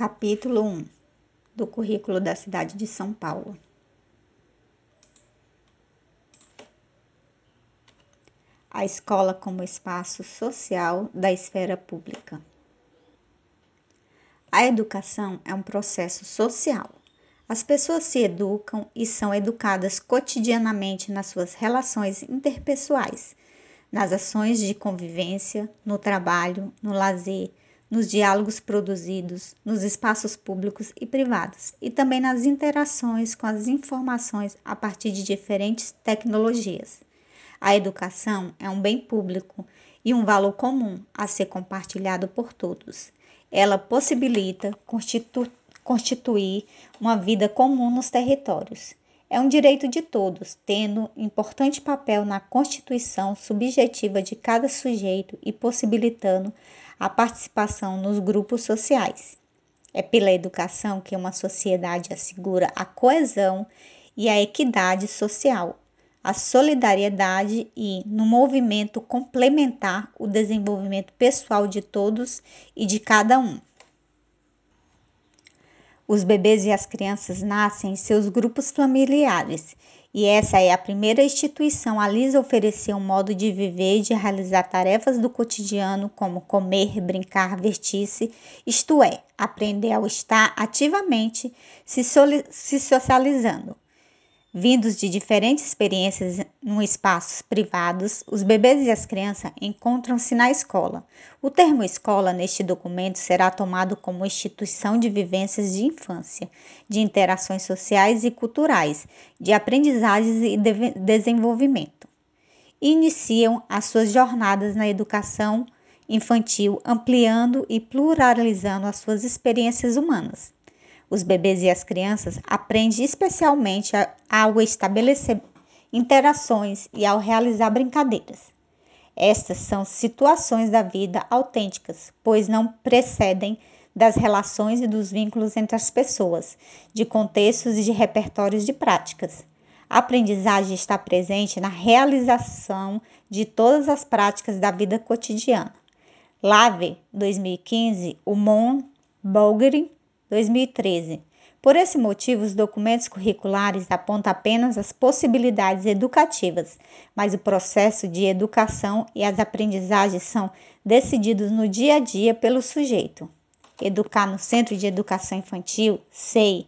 Capítulo 1 do currículo da cidade de São Paulo. A escola como espaço social da esfera pública. A educação é um processo social. As pessoas se educam e são educadas cotidianamente nas suas relações interpessoais, nas ações de convivência, no trabalho, no lazer, nos diálogos produzidos nos espaços públicos e privados e também nas interações com as informações a partir de diferentes tecnologias. A educação é um bem público e um valor comum a ser compartilhado por todos. Ela possibilita constitu constituir uma vida comum nos territórios. É um direito de todos, tendo importante papel na constituição subjetiva de cada sujeito e possibilitando a participação nos grupos sociais. É pela educação que uma sociedade assegura a coesão e a equidade social, a solidariedade e, no movimento complementar, o desenvolvimento pessoal de todos e de cada um. Os bebês e as crianças nascem em seus grupos familiares e essa é a primeira instituição a lhes oferecer um modo de viver e de realizar tarefas do cotidiano, como comer, brincar, vestir-se, isto é, aprender ao estar ativamente se, se socializando. Vindos de diferentes experiências em espaços privados, os bebês e as crianças encontram-se na escola. O termo escola neste documento será tomado como instituição de vivências de infância, de interações sociais e culturais, de aprendizagens e de desenvolvimento. Iniciam as suas jornadas na educação infantil, ampliando e pluralizando as suas experiências humanas. Os bebês e as crianças aprendem especialmente ao estabelecer interações e ao realizar brincadeiras. Estas são situações da vida autênticas, pois não precedem das relações e dos vínculos entre as pessoas, de contextos e de repertórios de práticas. A aprendizagem está presente na realização de todas as práticas da vida cotidiana. Lave, 2015, o Mon 2013. Por esse motivo, os documentos curriculares apontam apenas as possibilidades educativas, mas o processo de educação e as aprendizagens são decididos no dia a dia pelo sujeito. Educar no Centro de Educação Infantil, SEI,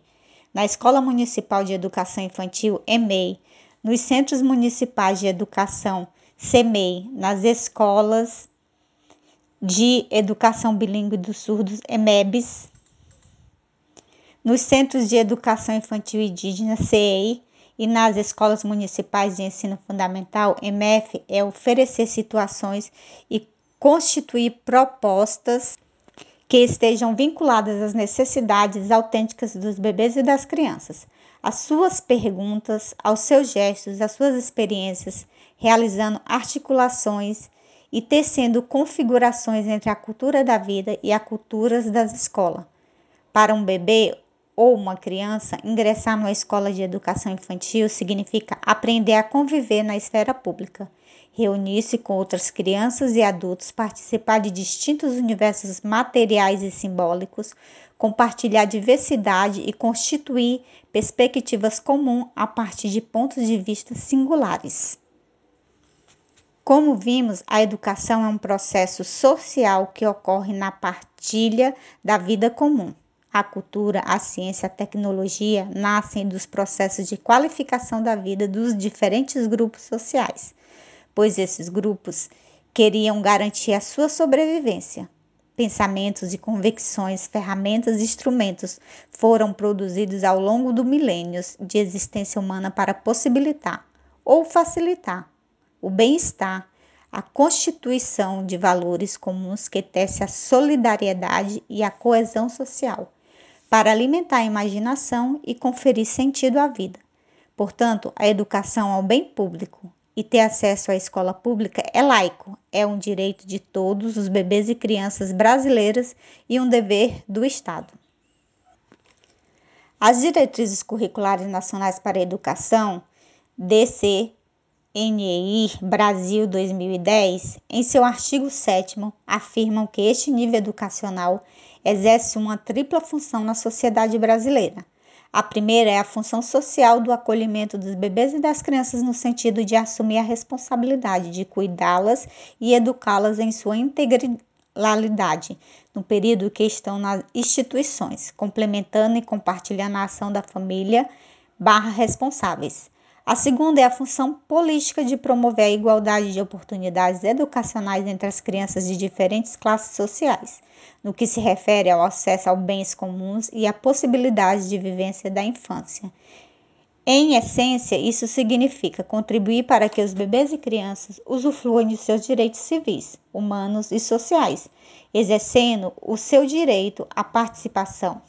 na Escola Municipal de Educação Infantil, EMEI, nos Centros Municipais de Educação, CEMEI, nas escolas de Educação Bilíngue dos Surdos, EMEBs, nos Centros de Educação Infantil Indígena, CEI, e nas escolas municipais de ensino fundamental, MF, é oferecer situações e constituir propostas que estejam vinculadas às necessidades autênticas dos bebês e das crianças. As suas perguntas, aos seus gestos, às suas experiências, realizando articulações e tecendo configurações entre a cultura da vida e a culturas das escolas. Para um bebê, ou uma criança, ingressar numa escola de educação infantil significa aprender a conviver na esfera pública, reunir-se com outras crianças e adultos, participar de distintos universos materiais e simbólicos, compartilhar diversidade e constituir perspectivas comuns a partir de pontos de vista singulares. Como vimos, a educação é um processo social que ocorre na partilha da vida comum. A cultura, a ciência, a tecnologia nascem dos processos de qualificação da vida dos diferentes grupos sociais, pois esses grupos queriam garantir a sua sobrevivência. Pensamentos e convicções, ferramentas e instrumentos foram produzidos ao longo do milênios de existência humana para possibilitar ou facilitar o bem-estar, a constituição de valores comuns que tece a solidariedade e a coesão social para alimentar a imaginação e conferir sentido à vida. Portanto, a educação ao bem público e ter acesso à escola pública é laico, é um direito de todos os bebês e crianças brasileiras e um dever do Estado. As diretrizes curriculares nacionais para a educação, DCNEI Brasil 2010, em seu artigo 7 afirmam que este nível educacional exerce uma tripla função na sociedade brasileira. A primeira é a função social do acolhimento dos bebês e das crianças no sentido de assumir a responsabilidade de cuidá-las e educá-las em sua integralidade, no período que estão nas instituições, complementando e compartilhando a ação da família barra responsáveis. A segunda é a função política de promover a igualdade de oportunidades educacionais entre as crianças de diferentes classes sociais, no que se refere ao acesso aos bens comuns e à possibilidade de vivência da infância. Em essência, isso significa contribuir para que os bebês e crianças usufruam de seus direitos civis, humanos e sociais, exercendo o seu direito à participação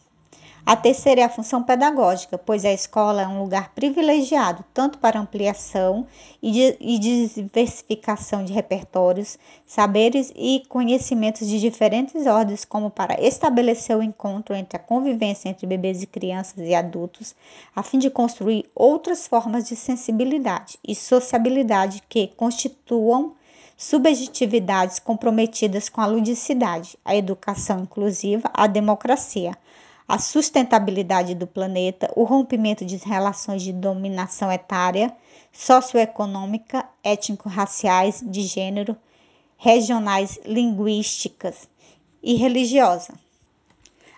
a terceira é a função pedagógica, pois a escola é um lugar privilegiado tanto para ampliação e, diversificação de repertórios, saberes e conhecimentos de diferentes ordens, como para estabelecer o encontro entre a convivência entre bebês e crianças e adultos, a fim de construir outras formas de sensibilidade e sociabilidade que constituam subjetividades comprometidas com a ludicidade, a educação inclusiva, a democracia a sustentabilidade do planeta, o rompimento de relações de dominação etária, socioeconômica, étnico-raciais, de gênero, regionais, linguísticas e religiosa.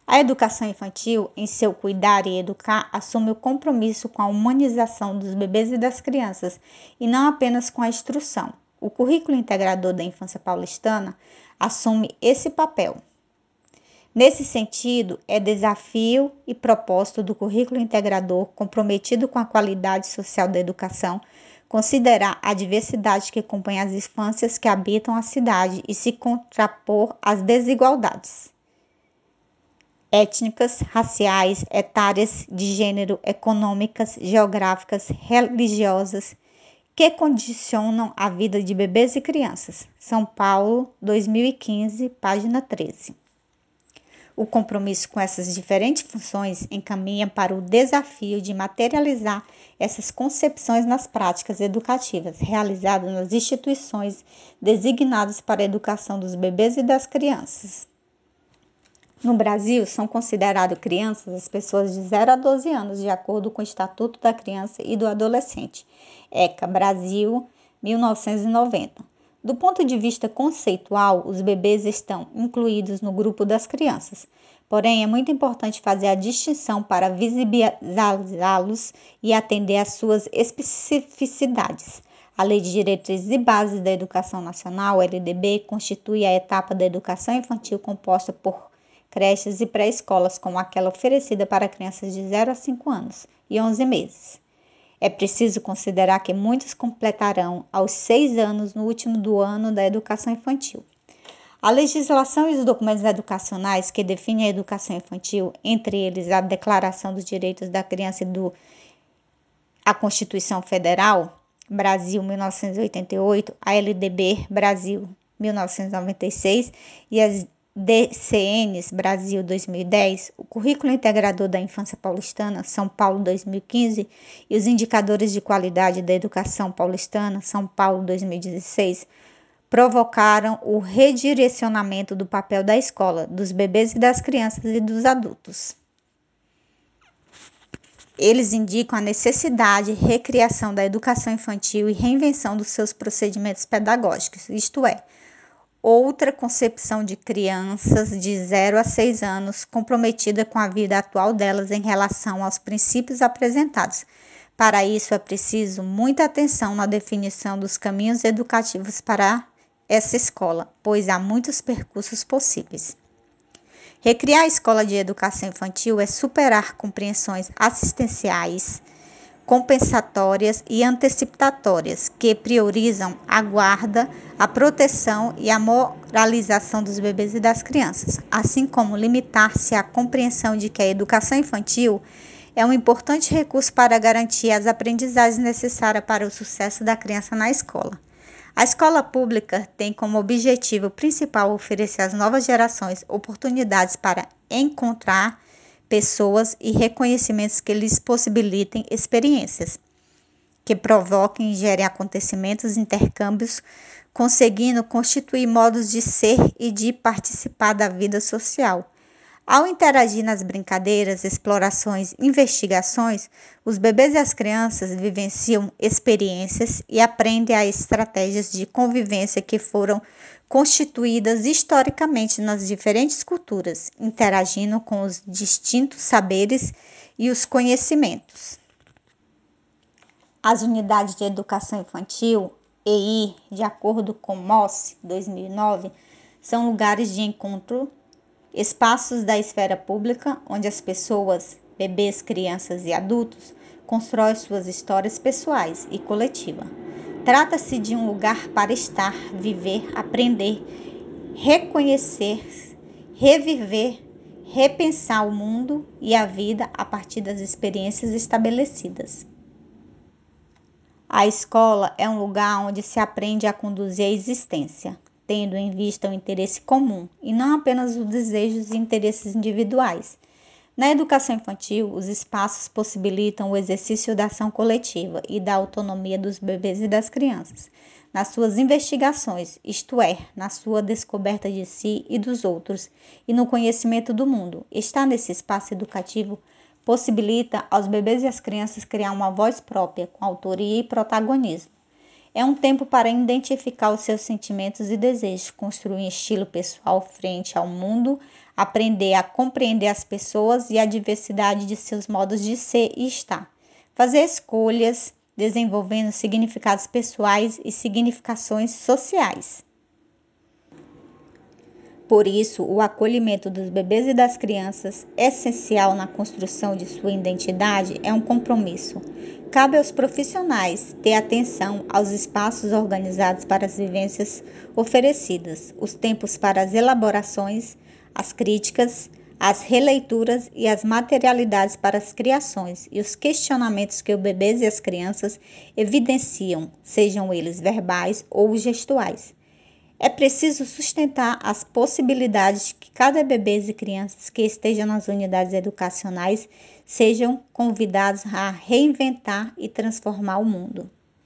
A educação infantil, em seu cuidar e educar, assume o compromisso com a humanização dos bebês e das crianças, e não apenas com a instrução. O currículo integrador da infância paulistana assume esse papel. Nesse sentido, é desafio e propósito do currículo integrador comprometido com a qualidade social da educação considerar a diversidade que acompanha as infâncias que habitam a cidade e se contrapor às desigualdades étnicas, raciais, etárias, de gênero, econômicas, geográficas, religiosas que condicionam a vida de bebês e crianças. São Paulo, 2015, página 13. O compromisso com essas diferentes funções encaminha para o desafio de materializar essas concepções nas práticas educativas realizadas nas instituições designadas para a educação dos bebês e das crianças. No Brasil, são consideradas crianças as pessoas de 0 a 12 anos, de acordo com o Estatuto da Criança e do Adolescente, ECA Brasil, 1990. Do ponto de vista conceitual, os bebês estão incluídos no grupo das crianças. Porém, é muito importante fazer a distinção para visibilizá-los e atender às suas especificidades. A Lei de Diretrizes e Bases da Educação Nacional, LDB, constitui a etapa da educação infantil composta por creches e pré-escolas, como aquela oferecida para crianças de 0 a 5 anos e 11 meses. É preciso considerar que muitos completarão aos seis anos no último do ano da educação infantil. A legislação e os documentos educacionais que definem a educação infantil, entre eles a Declaração dos Direitos da Criança e do, a Constituição Federal, Brasil 1988, a LDB Brasil 1996 e as DCNs Brasil 2010, o Currículo Integrador da Infância Paulistana São Paulo 2015 e os Indicadores de Qualidade da Educação Paulistana São Paulo 2016 provocaram o redirecionamento do papel da escola, dos bebês e das crianças e dos adultos. Eles indicam a necessidade de recriação da educação infantil e reinvenção dos seus procedimentos pedagógicos, isto é, outra concepção de crianças de 0 a 6 anos comprometida com a vida atual delas em relação aos princípios apresentados. Para isso é preciso muita atenção na definição dos caminhos educativos para essa escola, pois há muitos percursos possíveis. Recriar a escola de educação infantil é superar compreensões assistenciais compensatórias e antecipatórias, que priorizam a guarda, a proteção e a moralização dos bebês e das crianças, assim como limitar-se à compreensão de que a educação infantil é um importante recurso para garantir as aprendizagens necessárias para o sucesso da criança na escola. A escola pública tem como objetivo principal oferecer às novas gerações oportunidades para encontrar pessoas e reconhecimentos que lhes possibilitem experiências, que provoquem e gerem acontecimentos, intercâmbios, conseguindo constituir modos de ser e de participar da vida social. Ao interagir nas brincadeiras, explorações, investigações, os bebês e as crianças vivenciam experiências e aprendem as estratégias de convivência que foram constituídas historicamente nas diferentes culturas, interagindo com os distintos saberes e os conhecimentos. As unidades de educação infantil, EI, de acordo com Moss 2009, são lugares de encontro espaços da esfera pública onde as pessoas, bebês, crianças e adultos, constroem suas histórias pessoais e coletiva. Trata-se de um lugar para estar, viver, aprender, reconhecer, reviver, repensar o mundo e a vida a partir das experiências estabelecidas. A escola é um lugar onde se aprende a conduzir a existência, tendo em vista o interesse comum e não apenas os desejos e interesses individuais. Na educação infantil, os espaços possibilitam o exercício da ação coletiva e da autonomia dos bebês e das crianças, nas suas investigações, isto é, na sua descoberta de si e dos outros, e no conhecimento do mundo. Estar nesse espaço educativo possibilita aos bebês e às crianças criar uma voz própria, com autoria e protagonismo. É um tempo para identificar os seus sentimentos e desejos, construir um estilo pessoal frente ao mundo, aprender a compreender as pessoas e a diversidade de seus modos de ser e estar. Fazer escolhas, desenvolvendo significados pessoais e significações sociais. Por isso, o acolhimento dos bebês e das crianças, essencial na construção de sua identidade, é um compromisso. Cabe aos profissionais ter atenção aos espaços organizados para as vivências oferecidas, os tempos para as elaborações, as críticas, as releituras e as materialidades para as criações e os questionamentos que os bebês e as crianças evidenciam, sejam eles verbais ou gestuais. É preciso sustentar as possibilidades de que cada bebê e crianças que estejam nas unidades educacionais sejam convidados a reinventar e transformar o mundo.